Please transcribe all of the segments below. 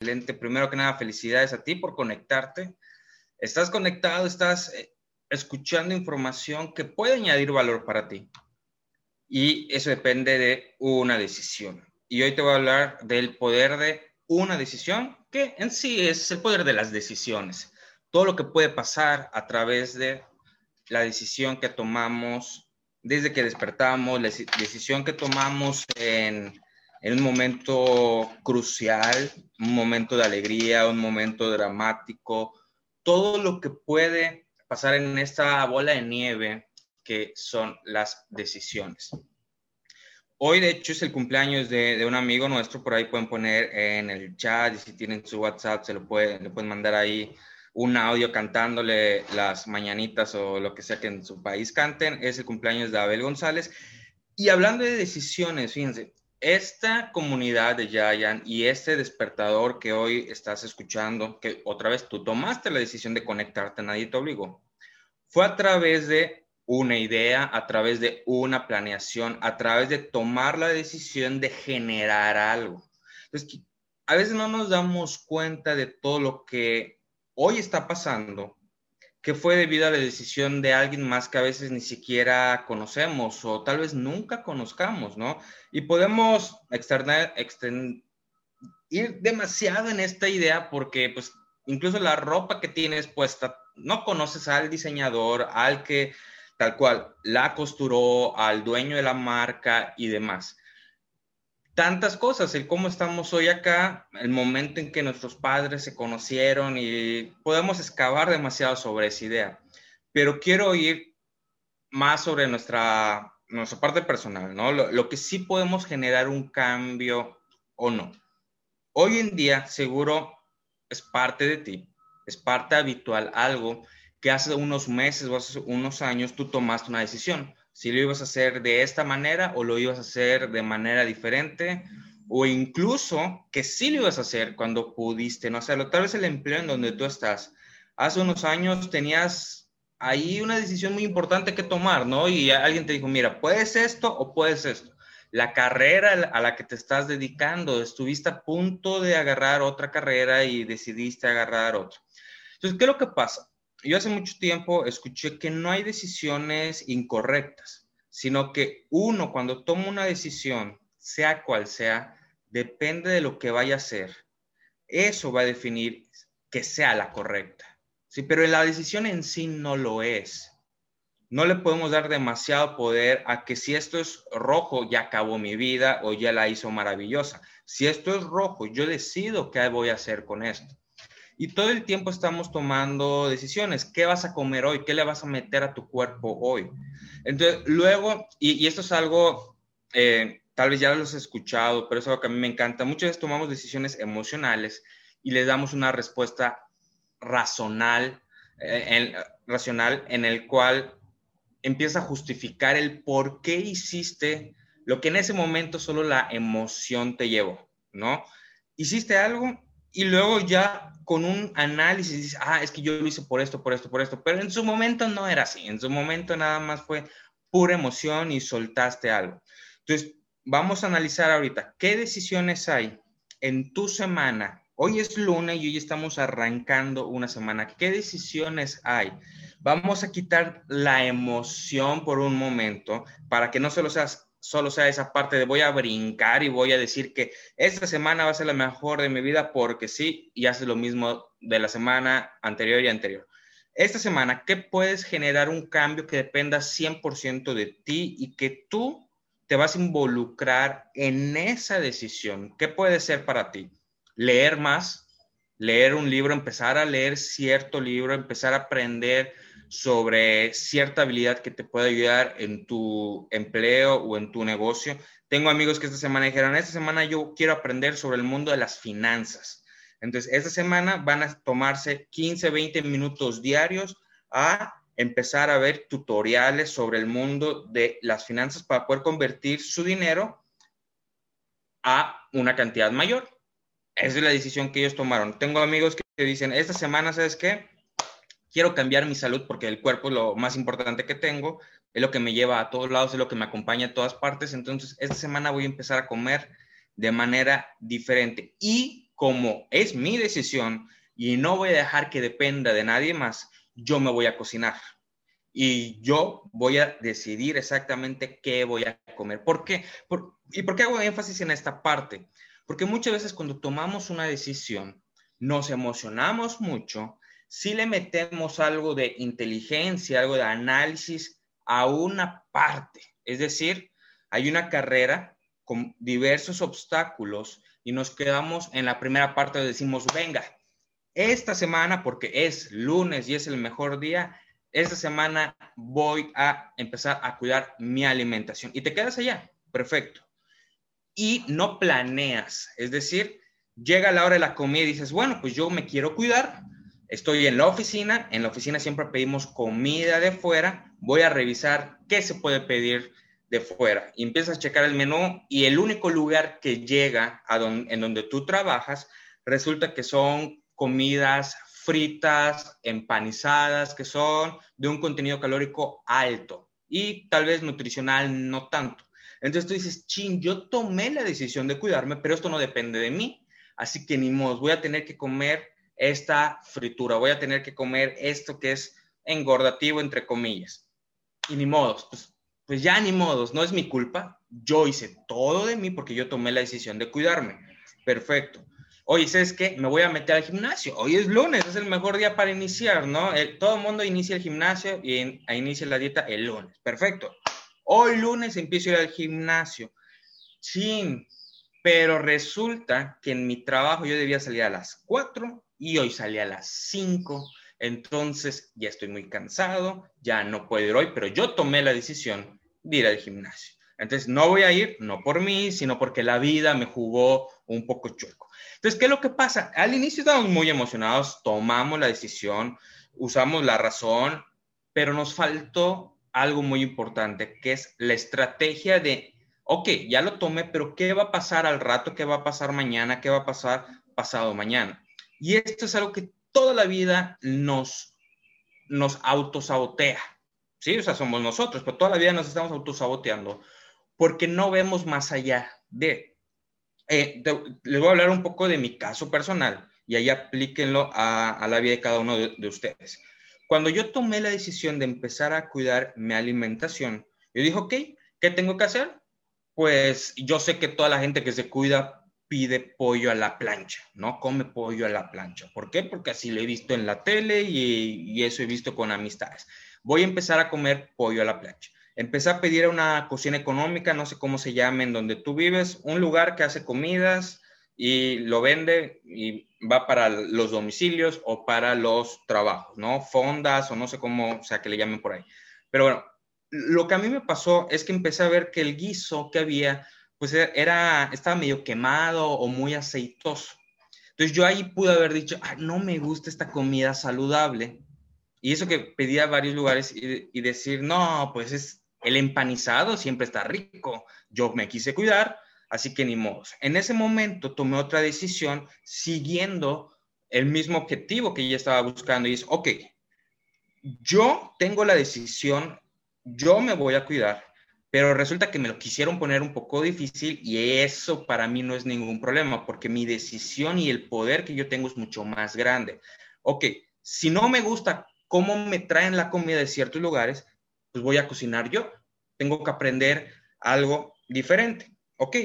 excelente. Primero que nada, felicidades a ti por conectarte. Estás conectado, estás eh, escuchando información que puede añadir valor para ti. Y eso depende de una decisión. Y hoy te voy a hablar del poder de una decisión, que en sí es el poder de las decisiones. Todo lo que puede pasar a través de la decisión que tomamos desde que despertamos, la decisión que tomamos en, en un momento crucial, un momento de alegría, un momento dramático, todo lo que puede pasar en esta bola de nieve que son las decisiones. Hoy, de hecho, es el cumpleaños de, un amigo nuestro, por ahí pueden poner en el chat y si tienen su WhatsApp se lo pueden, le pueden mandar ahí un audio cantándole las mañanitas o lo que sea que en su país canten. Es el cumpleaños de Abel González. Y hablando de decisiones, fíjense, esta comunidad de Giant y este despertador que hoy estás escuchando, que otra vez tú tomaste la decisión de conectarte, nadie te obligó, fue a través de una idea, a través de una planeación, a través de tomar la decisión de generar algo. Entonces, a veces no nos damos cuenta de todo lo que hoy está pasando que fue debido a la decisión de alguien más que a veces ni siquiera conocemos o tal vez nunca conozcamos, ¿no? Y podemos externar, ir demasiado en esta idea porque pues incluso la ropa que tienes puesta, no conoces al diseñador, al que tal cual la costuró, al dueño de la marca y demás tantas cosas, el cómo estamos hoy acá, el momento en que nuestros padres se conocieron y podemos excavar demasiado sobre esa idea. Pero quiero ir más sobre nuestra, nuestra parte personal, ¿no? Lo que sí podemos generar un cambio o no. Hoy en día, seguro, es parte de ti, es parte habitual, algo que hace unos meses o hace unos años tú tomaste una decisión si lo ibas a hacer de esta manera o lo ibas a hacer de manera diferente o incluso que sí lo ibas a hacer cuando pudiste no hacerlo. Tal vez el empleo en donde tú estás. Hace unos años tenías ahí una decisión muy importante que tomar, ¿no? Y alguien te dijo, mira, puedes esto o puedes esto. La carrera a la que te estás dedicando, estuviste a punto de agarrar otra carrera y decidiste agarrar otra. Entonces, ¿qué es lo que pasa? Yo hace mucho tiempo escuché que no hay decisiones incorrectas, sino que uno cuando toma una decisión, sea cual sea, depende de lo que vaya a hacer. Eso va a definir que sea la correcta. Sí, pero la decisión en sí no lo es. No le podemos dar demasiado poder a que si esto es rojo, ya acabó mi vida o ya la hizo maravillosa. Si esto es rojo, yo decido qué voy a hacer con esto. Y todo el tiempo estamos tomando decisiones. ¿Qué vas a comer hoy? ¿Qué le vas a meter a tu cuerpo hoy? Entonces, luego, y, esto es algo, eh, tal vez ya lo has escuchado, pero es algo que a mí me encanta. Muchas veces tomamos decisiones emocionales y les damos una respuesta racional, eh, racional en el cual empieza a justificar el por qué hiciste lo que en ese momento solo la emoción te llevó, ¿no? Hiciste algo y luego ya con un análisis dices, ah, es que yo lo hice por esto, por esto, por esto, pero en su momento no era así, en su momento nada más fue pura emoción y soltaste algo. Entonces, vamos a analizar ahorita, ¿qué decisiones hay en tu semana? Hoy es lunes y hoy estamos arrancando una semana. ¿Qué decisiones hay? Vamos a quitar la emoción por un momento para que no solo seas solo sea esa parte de voy a brincar y voy a decir que esta semana va a ser la mejor de mi vida porque sí, y haces lo mismo de la semana anterior y anterior. Esta semana, ¿qué puedes generar un cambio que dependa 100% de ti y que tú te vas a involucrar en esa decisión? ¿Qué puede ser para ti? Leer más, leer un libro, empezar a leer cierto libro, empezar a aprender sobre cierta habilidad que te puede ayudar en tu empleo o en tu negocio. Tengo amigos que esta semana dijeron, esta semana yo quiero aprender sobre el mundo de las finanzas. Entonces, esta semana van a tomarse 15, 20 minutos diarios a empezar a ver tutoriales sobre el mundo de las finanzas para poder convertir su dinero a una cantidad mayor. Esa es la decisión que ellos tomaron. Tengo amigos que dicen, esta semana, ¿sabes qué? Quiero cambiar mi salud porque el cuerpo es lo más importante que tengo, es lo que me lleva a todos lados, es lo que me acompaña a todas partes. Entonces, esta semana voy a empezar a comer de manera diferente. Y como es mi decisión y no voy a dejar que dependa de nadie más, yo me voy a cocinar y yo voy a decidir exactamente qué voy a comer. ¿Por qué? ¿Y por qué hago énfasis en esta parte? Porque muchas veces cuando tomamos una decisión, nos emocionamos mucho, si le metemos algo de inteligencia, algo de análisis a una parte. Es decir, hay una carrera con diversos obstáculos y nos quedamos en la primera parte decimos, venga, esta semana, porque es lunes y es el mejor día, esta semana voy a empezar a cuidar mi alimentación. Y te quedas allá, perfecto. Y no planeas, es decir, llega la hora de la comida y dices, bueno, pues yo me quiero cuidar, estoy en la oficina, en la oficina siempre pedimos comida de fuera, voy a revisar qué se puede pedir de fuera. Y empiezas a checar el menú y el único lugar que llega a en donde tú trabajas resulta que son comidas fritas, empanizadas, que son de un contenido calórico alto y tal vez nutricional no tanto. Entonces tú dices, chin, yo tomé la decisión de cuidarme, pero esto no depende de mí. Así que ni modo, voy a tener que comer esta fritura, voy a tener que comer esto que es engordativo, entre comillas. Y ni modos, pues, pues ya ni modos, no es mi culpa. Yo hice todo de mí porque yo tomé la decisión de cuidarme. Perfecto. Oye, ¿sabes qué? Me voy a meter al gimnasio. Hoy es lunes, es el mejor día para iniciar, ¿no? todo el mundo inicia el gimnasio y inicia la dieta el lunes. Perfecto. Hoy lunes empiezo a al gimnasio. Sí, pero resulta que en mi trabajo yo debía salir a las 4 y hoy salí a las 5. Entonces ya estoy muy cansado, ya no puedo ir hoy, pero yo tomé la decisión de ir al gimnasio. Entonces no voy a ir, no por mí, sino porque la vida me jugó un poco chueco. Entonces, ¿qué es lo que pasa? Al inicio estábamos muy emocionados, tomamos la decisión, usamos la razón, pero nos faltó algo muy importante, que es la estrategia de ok, ya lo tomé, pero ¿qué va a pasar al rato? ¿Qué va a pasar mañana? ¿Qué va a pasar pasado mañana? Y esto es algo que toda la vida nos, nos autosabotea. Sí, o sea, somos nosotros, pero toda la vida nos estamos autosaboteando porque no vemos más allá de. Eh, les voy a hablar un poco de mi caso personal y ahí aplíquenlo a, la vida de cada uno de, de ustedes. Cuando yo tomé la decisión de empezar a cuidar mi alimentación, yo dije, ok, ¿qué tengo que hacer? pues yo sé que toda la gente que se cuida pide pollo a la plancha, ¿no? Come pollo a la plancha. ¿Por qué? Porque así lo he visto en la tele y, eso he visto con amistades. Voy a empezar a comer pollo a la plancha. Empecé a pedir a una cocina económica, no sé cómo se llama, en donde tú vives, un lugar que hace comidas y lo vende y va para los domicilios o para los trabajos, ¿no? Fondas o no sé cómo, o sea, que le llamen por ahí. Pero bueno, lo que a mí me pasó es que empecé a ver que el guiso que había, pues era, estaba medio quemado o muy aceitoso. Entonces yo ahí pude haber dicho, ah, no me gusta esta comida saludable. Y eso que pedía a varios lugares y, decir, no, pues es el empanizado siempre está rico. Yo me quise cuidar, así que ni modo. En ese momento tomé otra decisión siguiendo el mismo objetivo que ya estaba buscando y es, ok, yo tengo la decisión yo me voy a cuidar, pero resulta que me lo quisieron poner un poco difícil y eso para mí no es ningún problema, porque mi decisión y el poder que yo tengo es mucho más grande. Ok, si no me gusta cómo me traen la comida de ciertos lugares, pues voy a cocinar yo. Tengo que aprender algo diferente. Ok,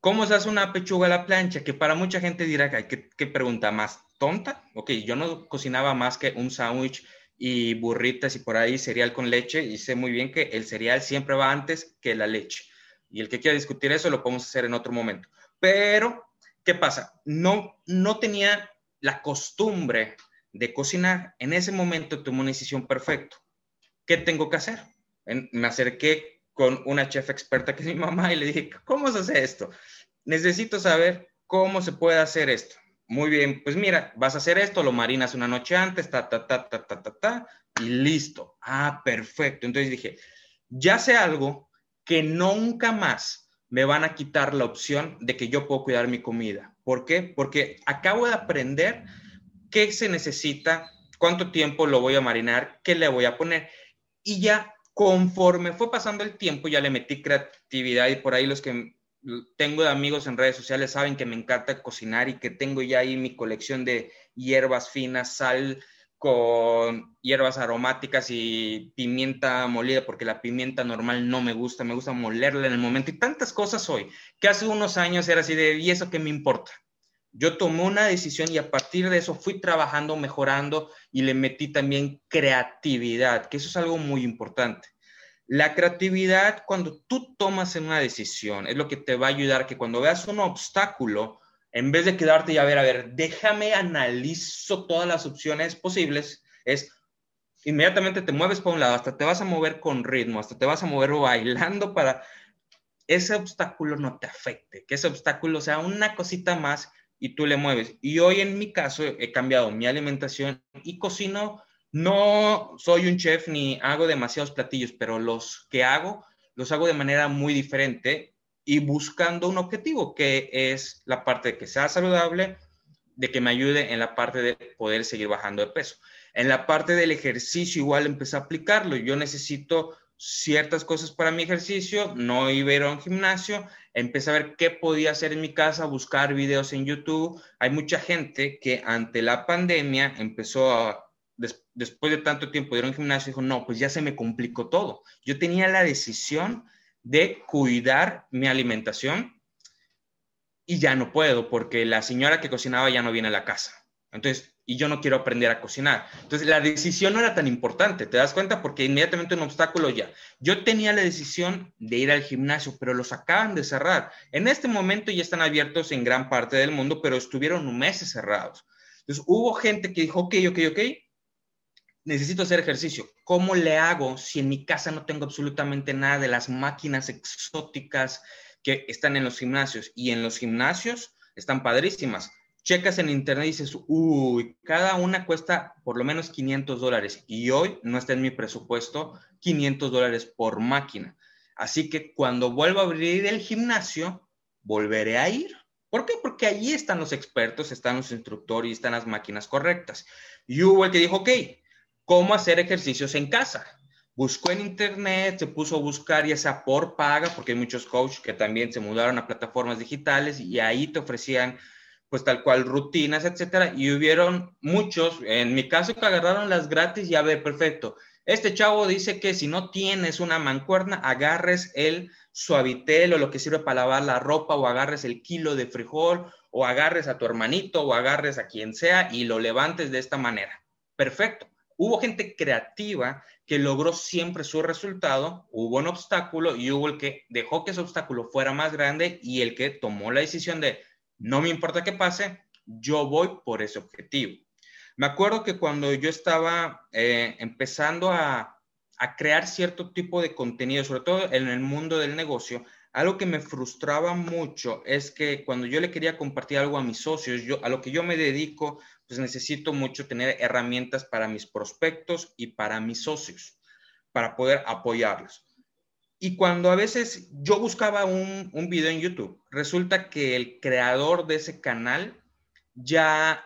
¿cómo se hace una pechuga a la plancha? Que para mucha gente dirá, ¿qué, qué pregunta más tonta? Ok, yo no cocinaba más que un sándwich y burritas y por ahí cereal con leche y sé muy bien que el cereal siempre va antes que la leche. Y el que quiera discutir eso lo podemos hacer en otro momento. Pero, ¿qué pasa? No, no tenía la costumbre de cocinar. En ese momento tomé una decisión perfecta. ¿Qué tengo que hacer? me acerqué con una chef experta que es mi mamá y le dije, ¿cómo se hace esto? Necesito saber cómo se puede hacer esto. Muy bien, pues mira, vas a hacer esto, lo marinas una noche antes, ta, ta, ta, ta, ta, ta, ta, y listo. Ah, perfecto. Entonces dije, ya sé algo que nunca más me van a quitar la opción de que yo puedo cuidar mi comida. ¿Por qué? Porque acabo de aprender qué se necesita, cuánto tiempo lo voy a marinar, qué le voy a poner. Y ya conforme fue pasando el tiempo, ya le metí creatividad y por ahí los que tengo amigos en redes sociales, saben que me encanta cocinar y que tengo ya ahí mi colección de hierbas finas, sal con hierbas aromáticas y pimienta molida, porque la pimienta normal no me gusta, me gusta molerla en el momento y tantas cosas hoy, que hace unos años era así de, ¿y eso qué me importa? Yo tomé una decisión y a partir de eso fui trabajando, mejorando y le metí también creatividad, que eso es algo muy importante. La creatividad, cuando tú tomas una decisión, es lo que te va a ayudar que cuando veas un obstáculo, en vez de quedarte y a ver, a ver, déjame analizo todas las opciones posibles, es inmediatamente te mueves para un lado, hasta te vas a mover con ritmo, hasta te vas a mover bailando para ese obstáculo no te afecte, que ese obstáculo sea una cosita más y tú le mueves. Y hoy en mi caso he cambiado mi alimentación y cocino no soy un chef ni hago demasiados platillos, pero los que hago los hago de manera muy diferente y buscando un objetivo, que es la parte de que sea saludable, de que me ayude en la parte de poder seguir bajando de peso. En la parte del ejercicio igual empecé a aplicarlo. Yo necesito ciertas cosas para mi ejercicio, no iba a ir a un gimnasio, empecé a ver qué podía hacer en mi casa, buscar videos en YouTube. Hay mucha gente que ante la pandemia empezó a después de tanto tiempo de ir un gimnasio, dijo, no, pues ya se me complicó todo. Yo tenía la decisión de cuidar mi alimentación y ya no puedo porque la señora que cocinaba ya no viene a la casa. Entonces, y yo no quiero aprender a cocinar. Entonces, la decisión no era tan importante, ¿te das cuenta? Porque inmediatamente un obstáculo ya. Yo tenía la decisión de ir al gimnasio, pero los acaban de cerrar. En este momento ya están abiertos en gran parte del mundo, pero estuvieron meses cerrados. Entonces, hubo gente que dijo, ok, ok, ok, necesito hacer ejercicio. ¿Cómo le hago si en mi casa no tengo absolutamente nada de las máquinas exóticas que están en los gimnasios? Y en los gimnasios están padrísimas. Checas en internet y dices, uy, cada una cuesta por lo menos 500 dólares. Y hoy no está en mi presupuesto 500 dólares por máquina. Así que cuando vuelva a abrir el gimnasio, volveré a ir. ¿Por qué? Porque allí están los expertos, están los instructores y están las máquinas correctas. Y hubo el que dijo, ok, cómo hacer ejercicios en casa. Buscó en internet, se puso a buscar ya sea por paga, porque hay muchos coaches que también se mudaron a plataformas digitales y ahí te ofrecían pues tal cual rutinas, etcétera, y hubieron muchos, en mi caso que agarraron las gratis y a ver, perfecto. Este chavo dice que si no tienes una mancuerna, agarres el suavitel o lo que sirve para lavar la ropa o agarres el kilo de frijol o agarres a tu hermanito o agarres a quien sea y lo levantes de esta manera. Perfecto. Hubo gente creativa que logró siempre su resultado, hubo un obstáculo y hubo el que dejó que ese obstáculo fuera más grande y el que tomó la decisión de, no me importa qué pase, yo voy por ese objetivo. Me acuerdo que cuando yo estaba eh, empezando a, a crear cierto tipo de contenido, sobre todo en el mundo del negocio, algo que me frustraba mucho es que cuando yo le quería compartir algo a mis socios, yo, a lo que yo me dedico pues necesito mucho tener herramientas para mis prospectos y para mis socios, para poder apoyarlos. Y cuando a veces yo buscaba un, un video en YouTube, resulta que el creador de ese canal ya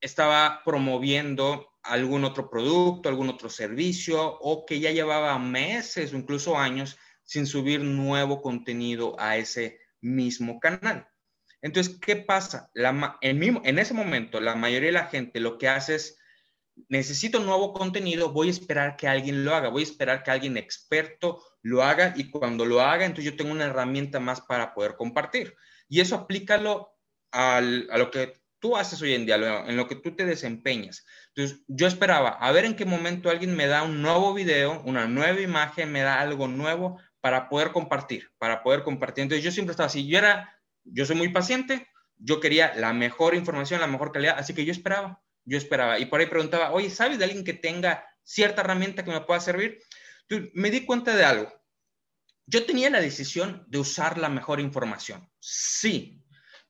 estaba promoviendo algún otro producto, algún otro servicio, o que ya llevaba meses o incluso años sin subir nuevo contenido a ese mismo canal. Entonces, ¿qué pasa? en, ese momento, la mayoría de la gente lo que hace es, necesito nuevo contenido, voy a esperar que alguien lo haga, voy a esperar que alguien experto lo haga y cuando lo haga, entonces yo tengo una herramienta más para poder compartir. Y eso aplícalo a lo que tú haces hoy en día, en lo que tú te desempeñas. Entonces, yo esperaba a ver en qué momento alguien me da un nuevo video, una nueva imagen, me da algo nuevo para poder compartir, para poder compartir. Entonces, yo siempre estaba así, yo era yo soy muy paciente, yo quería la mejor información, la mejor calidad, así que yo esperaba, yo esperaba. Y por ahí preguntaba, oye, ¿sabes de alguien que tenga cierta herramienta que me pueda servir? Me di cuenta de algo. Yo tenía la decisión de usar la mejor información, sí,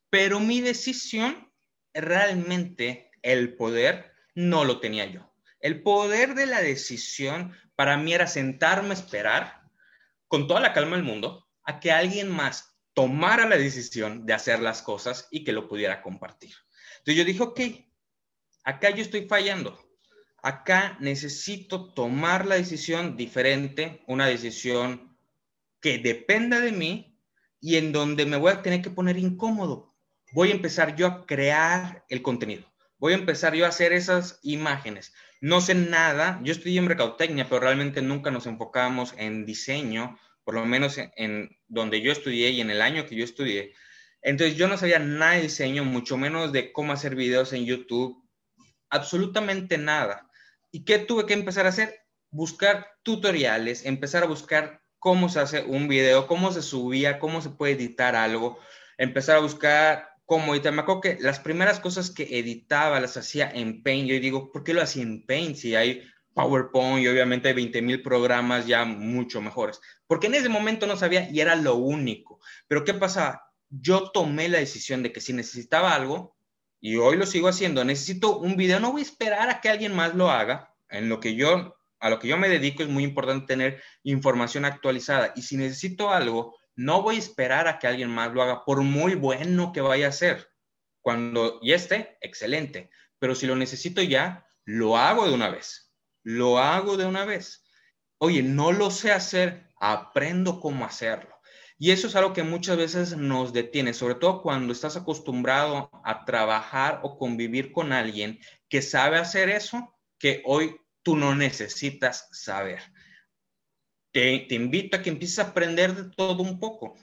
pero mi decisión, realmente el poder, no lo tenía yo. El poder de la decisión para mí era sentarme a esperar con toda la calma del mundo a que alguien más tomara la decisión de hacer las cosas y que lo pudiera compartir. Entonces yo dije, ok, acá yo estoy fallando. Acá necesito tomar la decisión diferente, una decisión que dependa de mí y en donde me voy a tener que poner incómodo. Voy a empezar yo a crear el contenido. Voy a empezar yo a hacer esas imágenes. No sé nada, yo estudié en mercadotecnia, pero realmente nunca nos enfocábamos en diseño, por lo menos en, donde yo estudié y en el año que yo estudié. Entonces yo no sabía nada de diseño, mucho menos de cómo hacer videos en YouTube, absolutamente nada. ¿Y qué tuve que empezar a hacer? Buscar tutoriales, empezar a buscar cómo se hace un video, cómo se subía, cómo se puede editar algo, empezar a buscar cómo editar. Me acuerdo que las primeras cosas que editaba las hacía en Paint. Yo digo, ¿por qué lo hacía en Paint si hay PowerPoint y obviamente hay 20 mil programas ya mucho mejores? Porque en ese momento no sabía y era lo único. Pero ¿qué pasaba? Yo tomé la decisión de que si necesitaba algo, y hoy lo sigo haciendo, necesito un video, no voy a esperar a que alguien más lo haga, en lo que yo a lo que yo me dedico es muy importante tener información actualizada. Y si necesito algo, no voy a esperar a que alguien más lo haga, por muy bueno que vaya a ser. Cuando ya esté, excelente. Pero si lo necesito ya, lo hago de una vez. Lo hago de una vez. Oye, no lo sé hacer, aprendo cómo hacerlo. Y eso es algo que muchas veces nos detiene, sobre todo cuando estás acostumbrado a trabajar o convivir con alguien que sabe hacer eso, que hoy tú no necesitas saber. Te, invito a que empieces a aprender de todo un poco.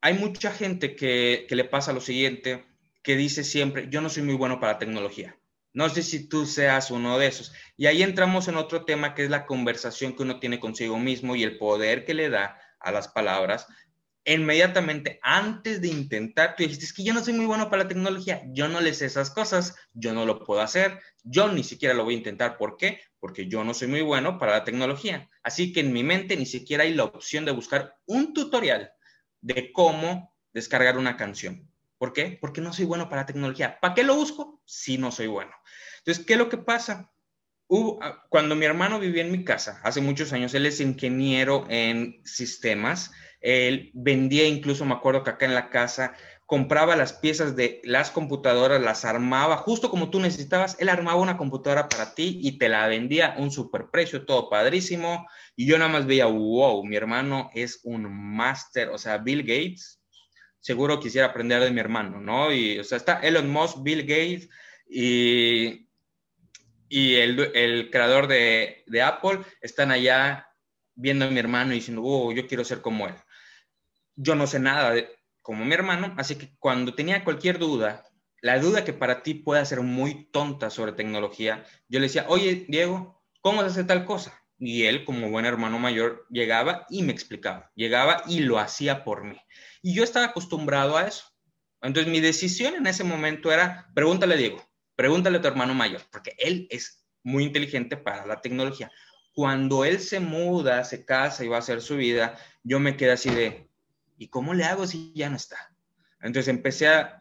Hay mucha gente que, que le pasa lo siguiente, que dice siempre, yo no soy muy bueno para tecnología. No sé si tú seas uno de esos. Y ahí entramos en otro tema que es la conversación que uno tiene consigo mismo y el poder que le da a las palabras inmediatamente antes de intentar, tú dijiste, es que yo no soy muy bueno para la tecnología, yo no le sé esas cosas, yo no lo puedo hacer, yo ni siquiera lo voy a intentar. ¿Por qué? Porque yo no soy muy bueno para la tecnología. Así que en mi mente ni siquiera hay la opción de buscar un tutorial de cómo descargar una canción. ¿Por qué? Porque no soy bueno para la tecnología. ¿Para qué lo busco? Si no soy bueno. Entonces, ¿qué es lo que pasa? Ah, cuando mi hermano vivía en mi casa, hace muchos años, él es ingeniero en sistemas, él vendía incluso, me acuerdo que acá en la casa, compraba las piezas de las computadoras, las armaba, justo como tú necesitabas, él armaba una computadora para ti y te la vendía un superprecio, todo padrísimo. Y yo nada más veía, wow, mi hermano es un máster, o sea, Bill Gates, seguro quisiera aprender de mi hermano, ¿no? Y, o sea, está Elon Musk, Bill Gates y, y el, el creador de, de Apple están allá viendo a mi hermano y diciendo, wow, yo quiero ser como él yo no sé nada de, como mi hermano, así que cuando tenía cualquier duda, la duda que para ti pueda ser muy tonta sobre tecnología, yo le decía, oye, Diego, ¿cómo se hace tal cosa? Y él, como buen hermano mayor, llegaba y me explicaba, llegaba y lo hacía por mí. Y yo estaba acostumbrado a eso. Entonces mi decisión en ese momento era, pregúntale a Diego, pregúntale a tu hermano mayor, porque él es muy inteligente para la tecnología. Cuando él se muda, se casa y va a hacer su vida, yo me quedé así de, ¿y cómo le hago si ya no está? Entonces empecé a,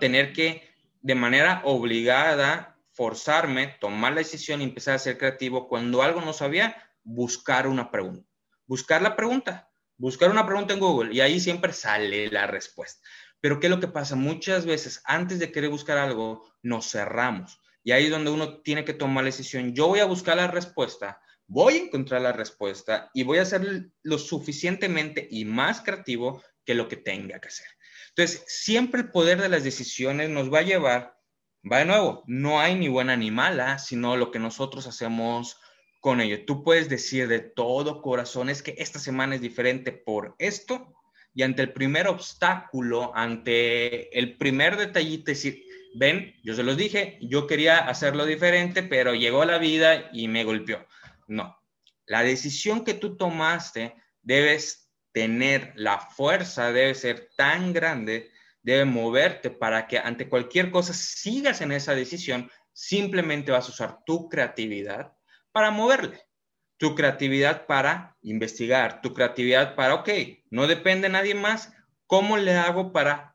tener que, de manera obligada, forzarme, tomar la decisión y empezar a ser creativo. Cuando algo no sabía, buscar una pregunta. Buscar la pregunta. Buscar una pregunta en Google y ahí siempre sale la respuesta. Pero ¿qué es lo que pasa? Muchas veces, antes de querer buscar algo, nos cerramos. Y ahí es donde uno tiene que tomar la decisión. Yo voy a buscar la respuesta voy a encontrar la respuesta y voy a ser lo suficientemente y más creativo que lo que tenga que hacer. Entonces, siempre el poder de las decisiones nos va a llevar, va de nuevo, no hay ni buena ni mala, sino lo que nosotros hacemos con ello. Tú puedes decir de todo corazón, es que esta semana es diferente por esto, y ante el primer obstáculo, ante el primer detallito, decir, ven, yo se los dije, yo quería hacerlo diferente, pero llegó la vida y me golpeó. No. La decisión que tú tomaste debes tener la fuerza, debe ser tan grande, debe moverte para que ante cualquier cosa sigas en esa decisión, simplemente vas a usar tu creatividad para moverle, tu creatividad para investigar, tu creatividad para, ok, no depende de nadie más, ¿cómo le hago para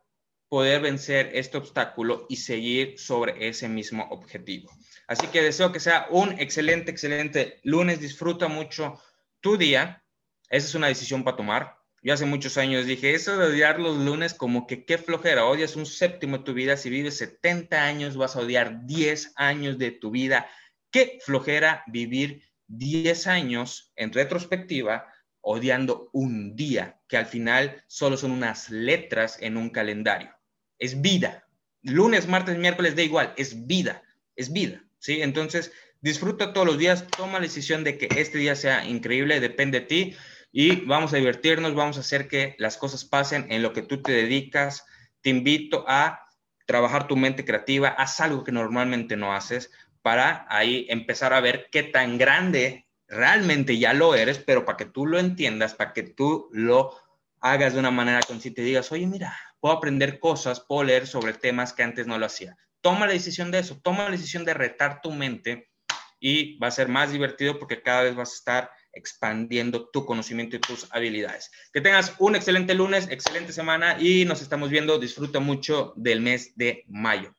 poder vencer este obstáculo y seguir sobre ese mismo objetivo? Así que deseo que sea un excelente, excelente lunes. Disfruta mucho tu día. Esa es una decisión para tomar. Yo hace muchos años dije, eso de odiar los lunes como que qué flojera, odias un séptimo de tu vida, si vives 70 años vas a odiar 10 años de tu vida. Qué flojera vivir 10 años en retrospectiva odiando un día, que al final solo son unas letras en un calendario. Es vida. Lunes, martes, miércoles, da igual, es vida, es vida, ¿sí? Entonces, disfruta todos los días, toma la decisión de que este día sea increíble, depende de ti y vamos a divertirnos, vamos a hacer que las cosas pasen en lo que tú te dedicas. Te invito a trabajar tu mente creativa, haz algo que normalmente no haces para ahí empezar a ver qué tan grande realmente ya lo eres, pero para que tú lo entiendas, para que tú lo hagas de una manera consciente y digas, oye, mira, puedo aprender cosas, puedo leer sobre temas que antes no lo hacía. Toma la decisión de eso, toma la decisión de retar tu mente y va a ser más divertido porque cada vez vas a estar expandiendo tu conocimiento y tus habilidades. Que tengas un excelente lunes, excelente semana y nos estamos viendo. Disfruta mucho del mes de mayo.